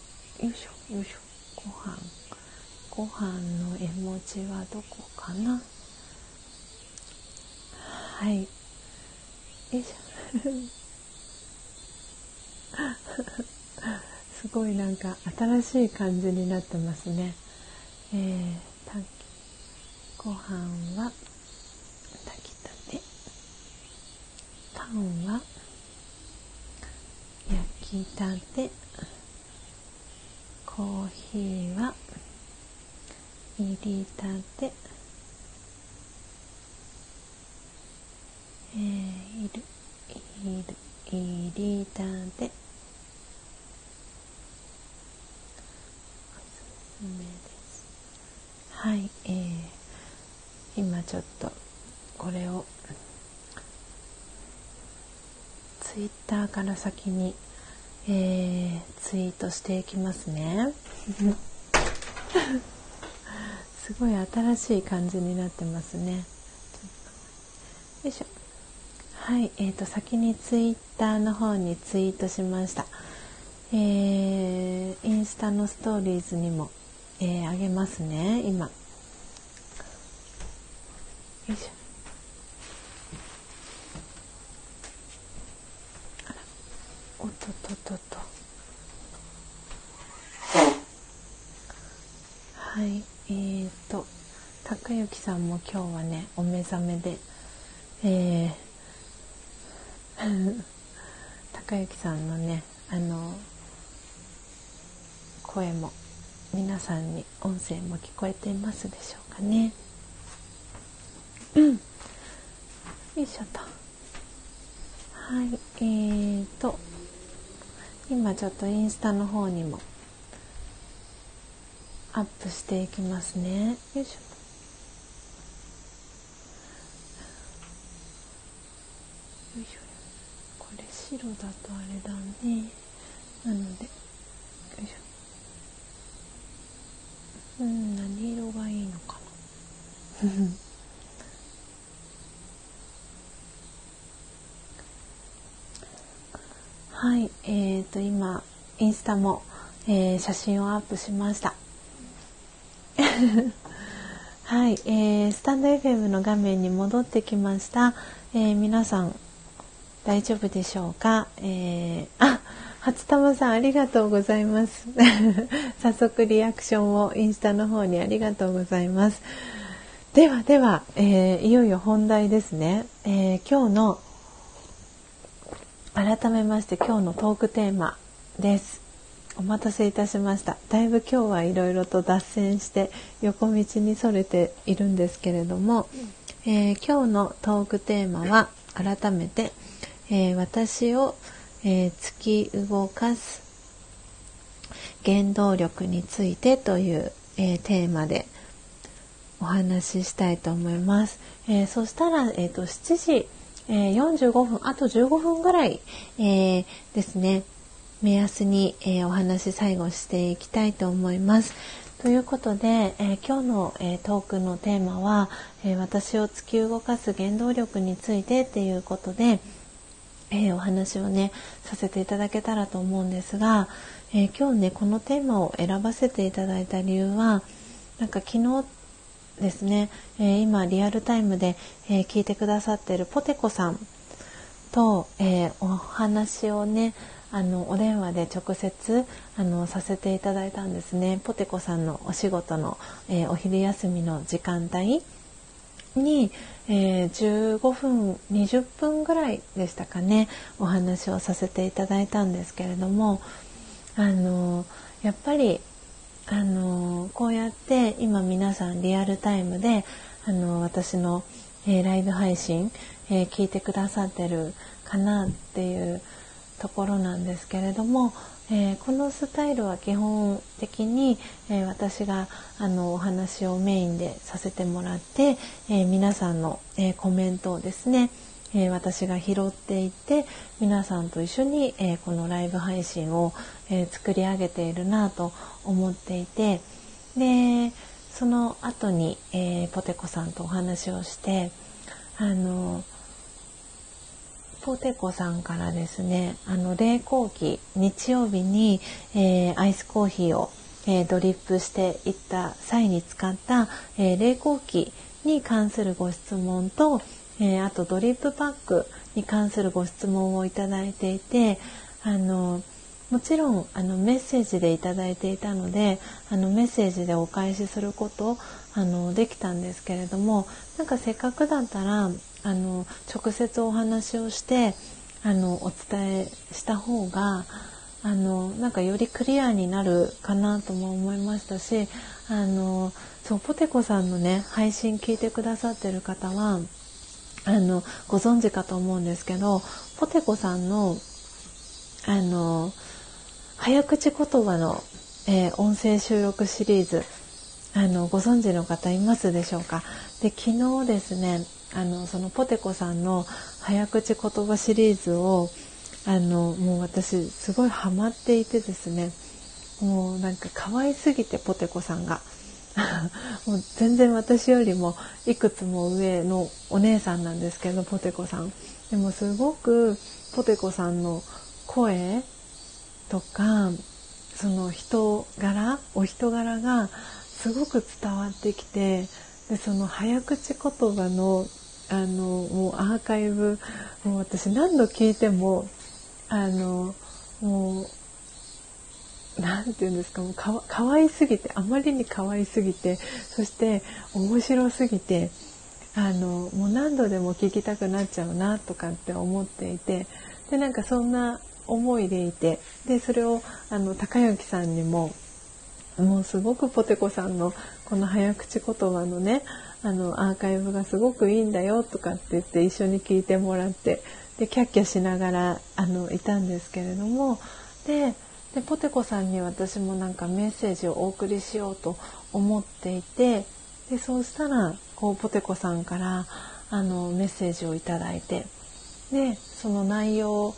よいしょよいしょ。ご飯。ご飯の絵文字はどこかな？はい。よいしょ。すごいなんか新しい感じになってますね。えー、ご飯は炊きたて。パンは焼きたて。コーヒーは入りたて。えー、いるいる入りたておすすめですはい、えー、今ちょっとこれをツイッターから先に、えー、ツイートしていきますね。すごい新しい感じになってますね。よいしょ。はいえーと、先にツイッターの方にツイートしました。えー、インスタのストーリーズにも、えー、あげますね今。よいしょあらおっとっとっとっとはいえーと高之さんも今日はねお目覚めでえー、高之さんのねあの声も皆さんに音声も聞こえていますでしょうかね。うん、よいしょと。はい、えーと今ちょっとインスタの方にもアップしていきますね。よいしょ。よいしょ。これ白だとあれだね。なので。うん何色がいいのかな はいえーと今インスタも、えー、写真をアップしました はい、えー、スタンド FM の画面に戻ってきました、えー、皆さん大丈夫でしょうか、えー、あ初玉さんありがとうございます。早速リアクションをインスタの方にありがとうございます。ではでは、えー、いよいよ本題ですね、えー、今日の改めまして今日のトークテーマです。お待たせいたしました。だいぶ今日はいろいろと脱線して横道にそれているんですけれども、えー、今日のトークテーマは改めて、え私をえー、突き動かす原動力についてという、えー、テーマでお話ししたいと思います。えー、そしたら、えーと、7時、えー、45分あと15分ぐらい、えー、ですね目安に、えー、お話最後していきたいと思います。ということで、えー、今日の、えー、トークのテーマは、えー、私を突き動かす原動力についてっていうことで、えー、お話をねさせていただけたらと思うんですが、えー、今日ねこのテーマを選ばせていただいた理由はなんか昨日ですね、えー、今リアルタイムで、え聞いてくださってるポテコさんと、えお話をねあのお電話で直接あのさせていただいたんですね。ポテコさんのお仕事の、えお昼休みの時間帯に、えー、15分20分ぐらいでしたかねお話をさせていただいたんですけれどもあのやっぱりあのこうやって今皆さんリアルタイムであの私の、えー、ライブ配信、えー、聞いてくださってるかなっていうところなんですけれども、えー、このスタイルは基本的に、えー、私があのお話をメインでさせてもらって、え、皆さんの、えコメントをですね、え私が拾っていって皆さんと一緒に、えこのライブ配信を、え作り上げているなと思っていてでその後に、えポテコさんとお話をしてあのポテコさんからですねあの冷凍機日曜日に、えー、アイスコーヒーを、えー、ドリップしていった際に使った、えー、冷凍機に関するご質問と、えあとドリップパックに関するご質問をいただいていてあのもちろんあのメッセージでいただいていたのであのメッセージでお返しすることあのできたんですけれどもなんかせっかくだったらあの直接お話をしてあのお伝えした方があのなんかよりクリアになるかなとも思いましたしあのそうポテコさんのね配信聞いてくださってる方はあのご存知かと思うんですけどポテコさんのあの早口言葉の、えー、音声収録シリーズあのご存知の方いますでしょうか？で昨日ですねあのそのポテコさんの早口言葉シリーズをあのもう私すごいハマっていてですね。もうなんか可愛すぎてポテコさんが。もう全然私よりもいくつも上のお姉さんなんですけどポテコさん。でもすごくポテコさんの声とかその人柄お人柄がすごく伝わってきてでその早口言葉のあのもうアーカイブもう私何度聞いてもあのもう何て言うんですかもうかかわいすぎてあまりに可愛すぎてそして面白すぎてあのもう何度でも聞きたくなっちゃうなとかって思っていてでなんかそんな思いでいてでそれをあの高之さんにももうすごくポテコさんのこの早口言葉のねあのアーカイブがすごくいいんだよとかって言って一緒に聞いてもらってでキャッキャしながらあのいたんですけれどもででポテコさんに私もなんかメッセージをお送りしようと思っていてでそうしたらこうポテコさんからあのメッセージを頂いてでその内容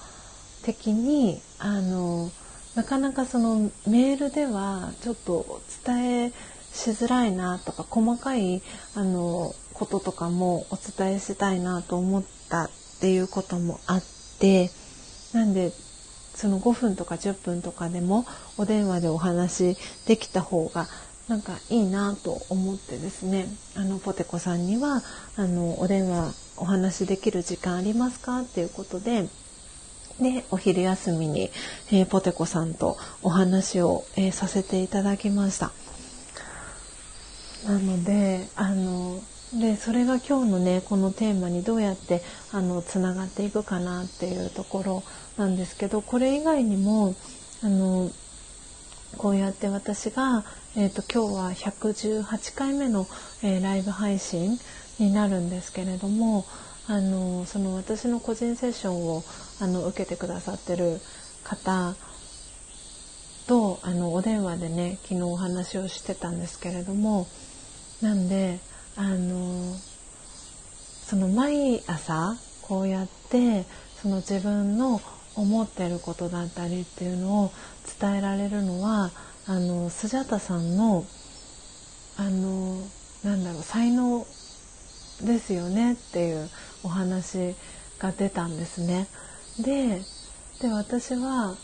的にあのなかなかそのメールではちょっと伝えしづらいなとか細かいあのこととかもお伝えしたいなと思ったっていうこともあってなんでその5分とか10分とかでもお電話でお話できた方がなんかいいなと思ってですねあのポテコさんにはあのお電話お話できる時間ありますかっていうことででお昼休みに、えー、ポテコさんとお話を、えー、させていただきました。なのであのでそれが今日のねこのテーマにどうやってあのつながっていくかなっていうところなんですけどこれ以外にもあのこうやって私が、えーと、今日は118回目の、えー、ライブ配信になるんですけれどもあのその私の個人セッションをあの受けてくださってる方とあのお電話でね昨日お話をしてたんですけれどもなんであのその毎朝こうやってその自分の思ってることだったりっていうのを伝えられるのはあのスジャタさんのあのなんだろう才能ですよねっていうお話が出たんですね。でで私は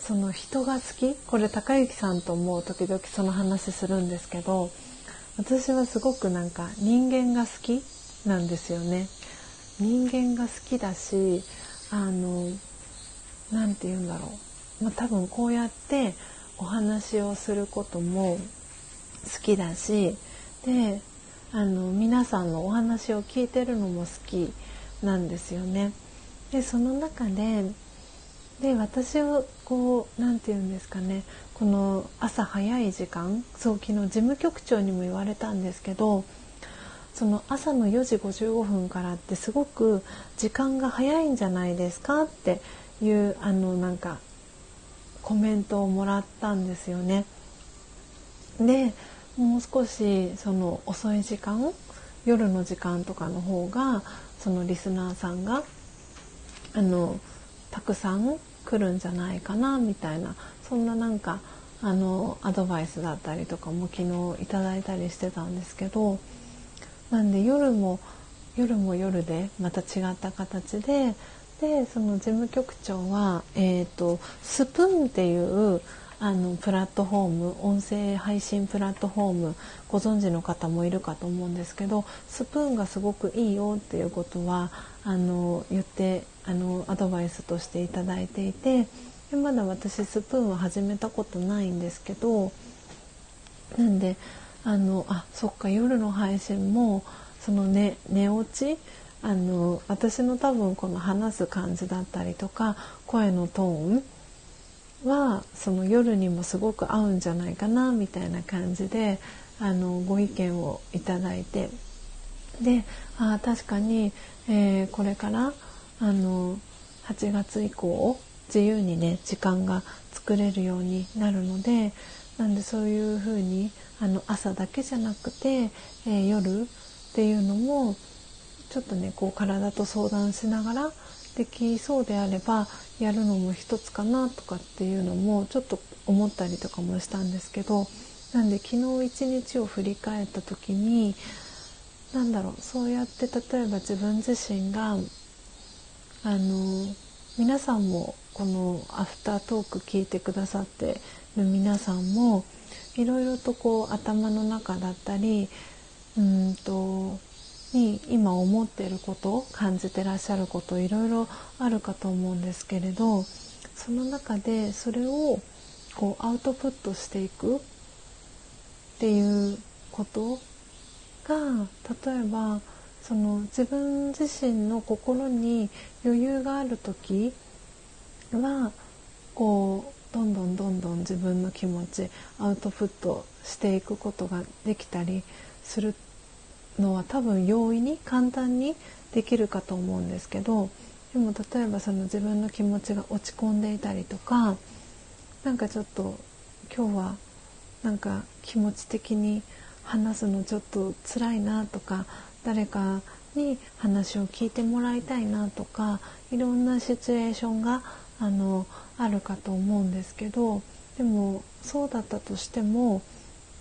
その人が好き？これ高之さんとも時々その話するんですけど私はすごくなんか人間が好き？なんですよね。人間が好きだしあの何て言うんだろう、まあ、多分こうやってお話をすることも好きだしであの皆さんのお話を聞いてるのも好きなんですよね。でその中でで私をこう何て言うんですかねこの朝早い時間そう昨日事務局長にも言われたんですけどその朝の4時55分からってすごく時間が早いんじゃないですかっていうあのなんかコメントをもらったんですよね。でもう少しその遅い時間夜の時間とかの方がそのリスナーさんがあのたくさん来るんじゃないかなみたいなそんななんかあのアドバイスだったりとかも昨日いただいたりしてたんですけどなんで夜も夜も夜でまた違った形ででその事務局長は、えーと、スプーンっていうあのプラットフォーム音声配信プラットフォームご存知の方もいるかと思うんですけどスプーンがすごくいいよっていうことはあの言ってあのアドバイスとしていただいていてまだ私スプーンは始めたことないんですけどなんであのあそっか夜の配信もその寝寝落ちあの私の多分この話す感じだったりとか声のトーンはその夜にもすごく合うんじゃないかなみたいな感じであのご意見をいただいてであ確かに、えー、これからあの8月以降自由にね時間が作れるようになるのでなんでそういうふうにあの朝だけじゃなくて、えー、夜っていうのもちょっとねこう体と相談しながらできそうであればやるのも一つかなとかっていうのもちょっと思ったりとかもしたんですけどなんで昨日一日を振り返った時に何だろうそうやって例えば自分自身があの皆さんもこのアフタートーク聞いてくださってる皆さんもいろいろとこう頭の中だったりうんとに今思ってること感じてらっしゃることいろいろあるかと思うんですけれどその中でそれをこうアウトプットしていくっていうことが例えばその自分自身の心に余裕がある時はこうどんどんどんどん自分の気持ちアウトプットしていくことができたりするのは多分容易に簡単にできるかと思うんですけどでも例えばその自分の気持ちが落ち込んでいたりとかなんかちょっと今日はなんか気持ち的に話すのちょっと辛いなとか誰かに話を聞いてもらいたいなとかいろんなシチュエーションがあのあるかと思うんですけどでもそうだったとしても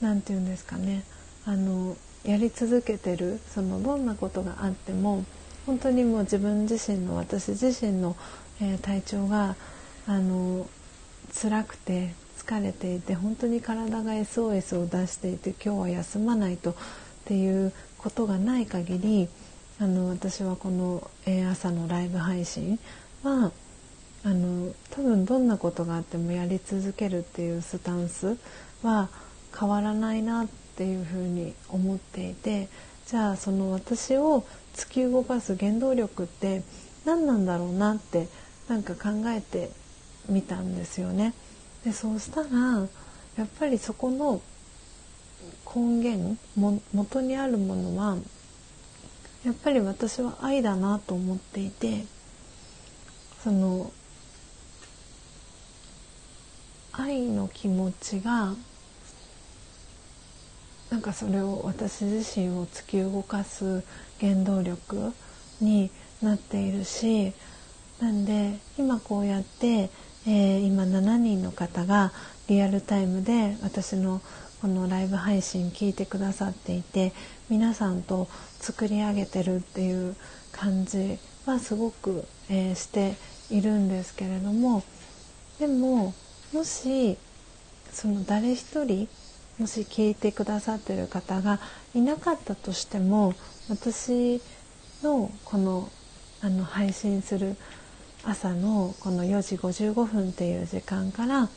何て言うんですかねあのやり続けてるそのどんなことがあっても本当にもう自分自身の私自身の、えー、体調があの辛くて疲れていて本当に体が SOS を出していて今日は休まないとっていうことがない限りあの私はこの、え、朝のライブ配信はあの多分どんなことがあってもやり続けるっていうスタンスは変わらないなっていうふうに思っていてじゃあその私を突き動かす原動力って何なんだろうなってなんか考えてみたんですよね。でそうしたらやっぱりそこの根源も元にあるものはやっぱり私は愛だなと思っていてその愛の気持ちがなんかそれを私自身を突き動かす原動力になっているしなんで今こうやって、えー、今7人の方がリアルタイムで私のこのライブ配信聞いてくださっていて皆さんと作り上げてるっていう感じはすごく、えー、しているんですけれどもでももしその誰一人もし聞いてくださってる方がいなかったとしても私のこのあの配信する朝のこの4時55分っていう時間から、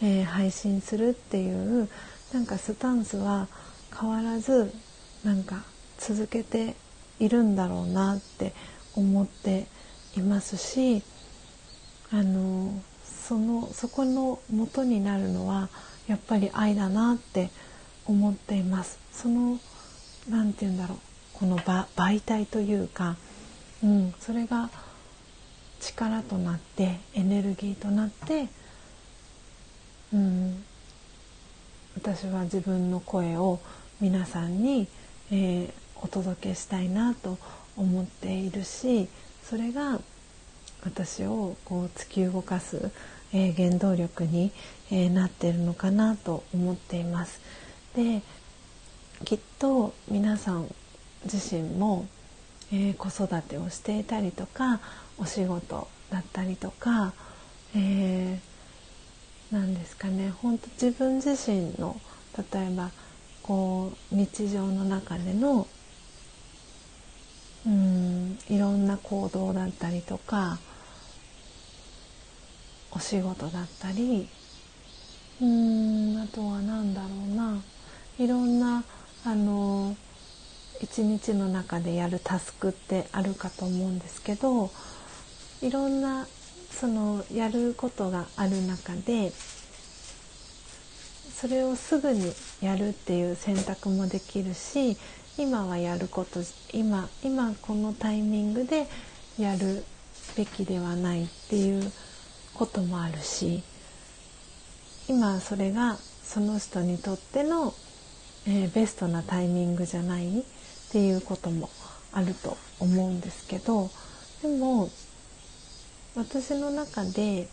えー、配信するっていうなんかスタンスは変わらずなんか続けているんだろうなって思っていますしあのそのそこの元になるのはやっぱり愛だなって思っています。その何て言うんだろうこの媒体というか、うん、それが力となってエネルギーとなって、うん、私は自分の声を皆さんに、えー、お届けしたいなと思っているしそれが私をこう突き動かす、えー、原動力に、えー、なってるのかなと思っています。できっと皆さん自身も、えー、子育てをしていたりとかお仕事だったりとか、えー、なんですかね。本当自分自身の例えばこう日常の中でのうんいろんな行動だったりとかお仕事だったりうんあとは何だろうな。いろんなあの一日の中でやるタスクってあるかと思うんですけどいろんなそのやることがある中でそれをすぐにやるっていう選択もできるし今はやること今今このタイミングでやるべきではないっていうこともあるし今それがその人にとっての、えー、ベストなタイミングじゃないっていうこともあると思うんですけどでも私の中で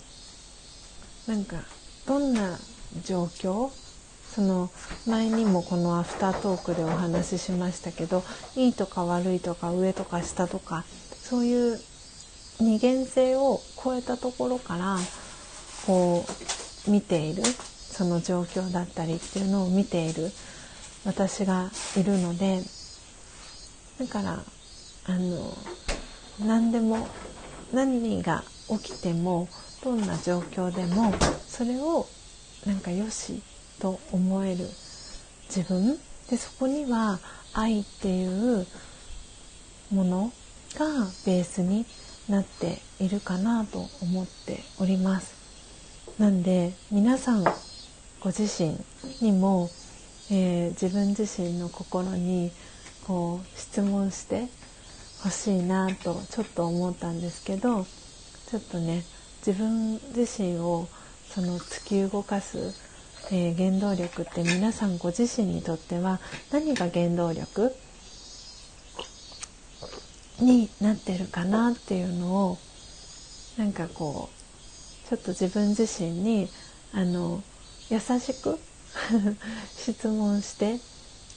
なんかどんな状況？その前にもこのアフタートークでお話ししましたけどいいとか悪いとか上とか下とかそういう二元性を超えたところからこう見ているその状況だったりっていうのを見ている私がいるのでだからあの何でも何が起きてもどんな状況でもそれをなんかよしと思える自分でそこには愛っていうものがベースになっているかなと思っております。なんで皆さんご自身にも、えー、自分自身の心にこう質問してほしいなとちょっと思ったんですけどちょっとね自分自身をその突き動かす、えー、原動力って皆さんご自身にとっては何が原動力になってるかなっていうのをなんかこうちょっと自分自身にあの優しく 質問して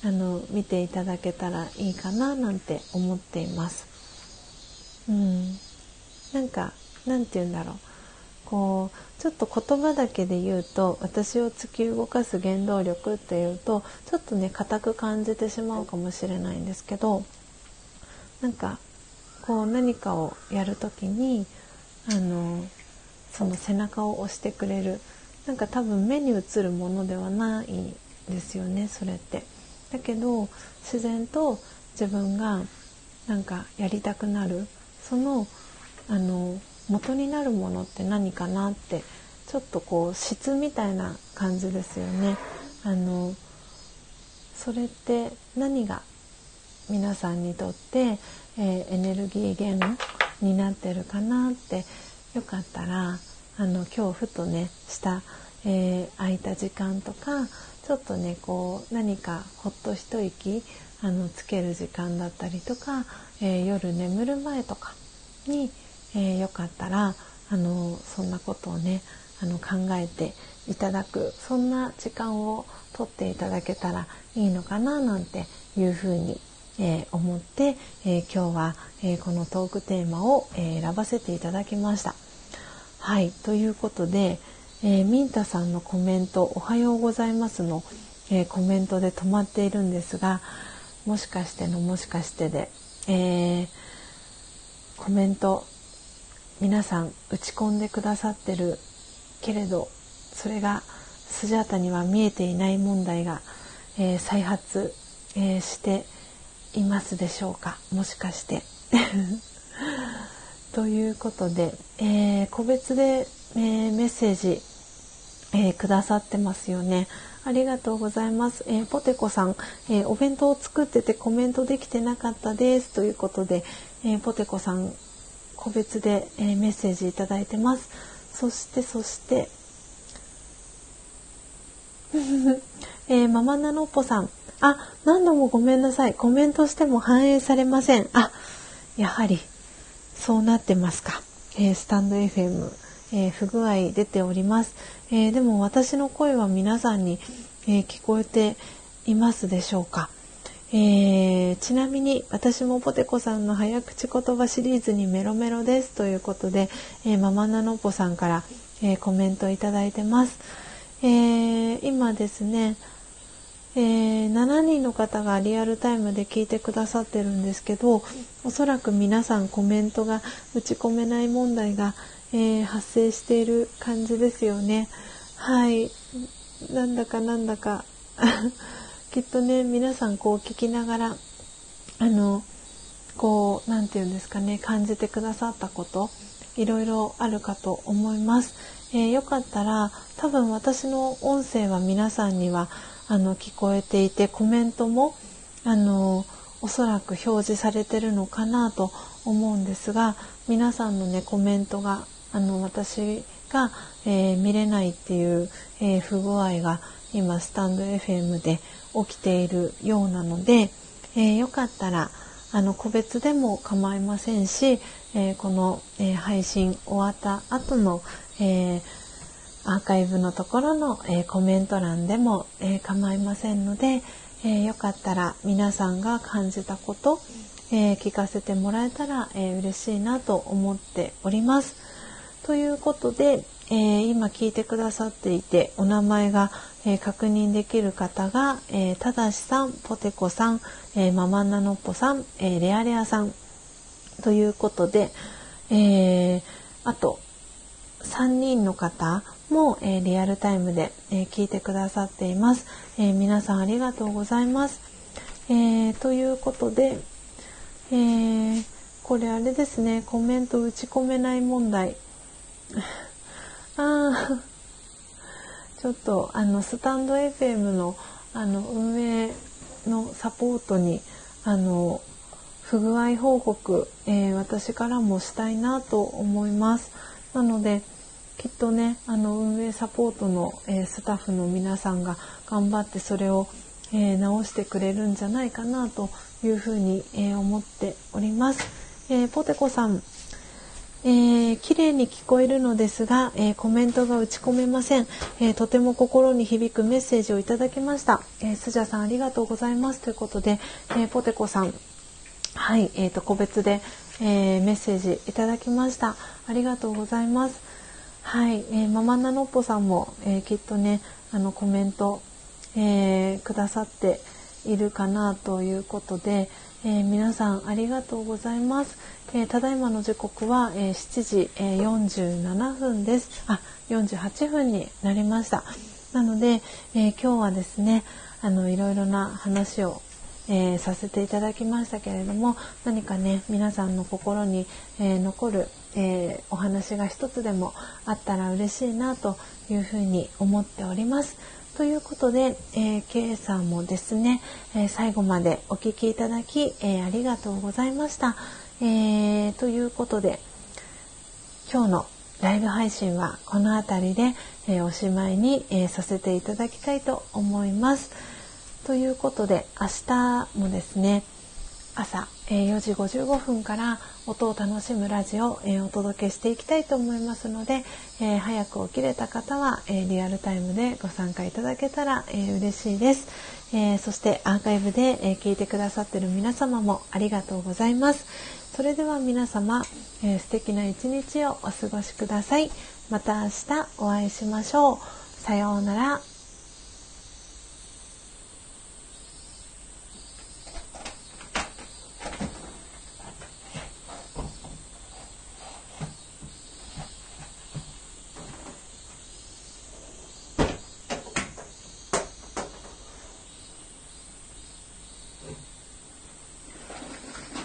あの見ていただけたらいいかななんて思っています。うん、なんかなんて言うんだろうこうちょっと言葉だけで言うと私を突き動かす原動力っていうとちょっとね硬く感じてしまうかもしれないんですけどなんかこう何かをやる時にあのその背中を押してくれるなんか多分目に映るものではないですよねそれって。だけど自然と自分がなんかやりたくなるそのあの元になるものって何かなってちょっとこう質みたいな感じですよね。あのそれって何が皆さんにとってえー、エネルギー源になってるかなってよかったらあの今日ふとねした、えー、空いた時間とかちょっとねこう何かほっと一息あのつける時間だったりとか、えー、夜眠る前とかに、えー、よかったらあのそんなことをねあの考えていただくそんな時間をとっていただけたらいいのかななんていうふうにえー、思って、え、今日は、えー、このトークテーマを、え選ばせていただきました。はいということで、えミンタさんのコメント「おはようございますの」えコメントで止まっているんですがもしかしてのもしかしてで、えコメント皆さん打ち込んでくださってるけれどそれがスジャータには見えていない問題が、え再発、えしていますでしょうか？もしかして。ということで、え、個別で、えー、メッセージ、えー、くださってますよね。ありがとうございます。えー、ポテコさん、えー、お弁当を作っててコメントできてなかったですということで、えー、ポテコさん個別で、えメッセージいただいてます。そしてそして、えママナノッポさん、あ、何度もごめんなさい。コメントしても反映されません。あ、やはりそうなってますか。えスタンド FM、え不具合出ております。えでも私の声は皆さんに、え聞こえていますでしょうか。えー、ちなみに私もポテコさんの早口言葉シリーズにメロメロですということで、えー、ママナノポさんから、えー、コメントいただいてます。え今ですね、え7人の方がリアルタイムで聞いてくださってるんですけどおそらく皆さんコメントが打ち込めない問題が、え発生している感じですよね。はいなんだかなんだか きっとね皆さんこう聞きながらあのこう何て言うんですかね感じてくださったこといろいろあるかと思います。えー、よかったら多分私の音声は皆さんにはあの聞こえていてコメントもあのおそらく表示されてるのかなと思うんですが皆さんのねコメントがあの私が、えー、見れないっていう、えー、不具合が今スタンド FM で起きているようなので、えー、よかったらあの個別でも構いませんし、えー、この、えー、配信終わった後の、えアーカイブのところの、えコメント欄でも、え構いませんので、えよかったら皆さんが感じたこと、え聞かせてもらえたら、え嬉しいなと思っております。ということで、え今聞いてくださっていてお名前がえー、確認できる方が、えー、ただしさん、ポテコさん、えー、ママナノッポさん、えレアレアさんということで、えあと3人の方も、えリアルタイムで、え聞いてくださっています、え皆さんありがとうございます。えということで、えこれあれですねコメント打ち込めない問題。あちょっとあのスタンド FM のあの運営のサポートにあの不具合報告、えー、私からもしたいなと思います。なのできっとねあの運営サポートの、えー、スタッフの皆さんが頑張ってそれを、えー、直してくれるんじゃないかなというふうに、え思っております。えポテコさんえー、綺麗に聞こえるのですが、えー、コメントが打ち込めません、えー、とても心に響くメッセージをいただきました、えー、スジャさんありがとうございます。ということで、えポテコさん。はい、えーと、個別で、えメッセージいただきました。ありがとうございます。はい、えママナノッポさんも、えきっとねあのコメント、えくださっているかなということで、え皆さんありがとうございます。えー、ただいまの時刻は、えー、7時、えー、47分です。あ、48分になりました。なので、え今日はですね、あのいろいろな話を、えさせていただきましたけれども、何かね皆さんの心に、え残る、えお話が一つでもあったら嬉しいなというふうに思っております。ということで、えー、K さんもですね、えー、最後までお聴きいただき、えー、ありがとうございました。えー、ということで今日のライブ配信はこの辺りで、えー、おしまいに、えー、させていただきたいと思います。ということで明日もですね朝、えー、4時55分から音を楽しむラジオを、え、お届けしていきたいと思いますので、え、早く起きれた方は、えリアルタイムでご参加いただけたら、え嬉しいです、えそしてアーカイブで、え聞いてくださってる皆様もありがとうございますそれでは皆様、え素敵な一日をお過ごしください。また明日お会いしましょう。さようなら。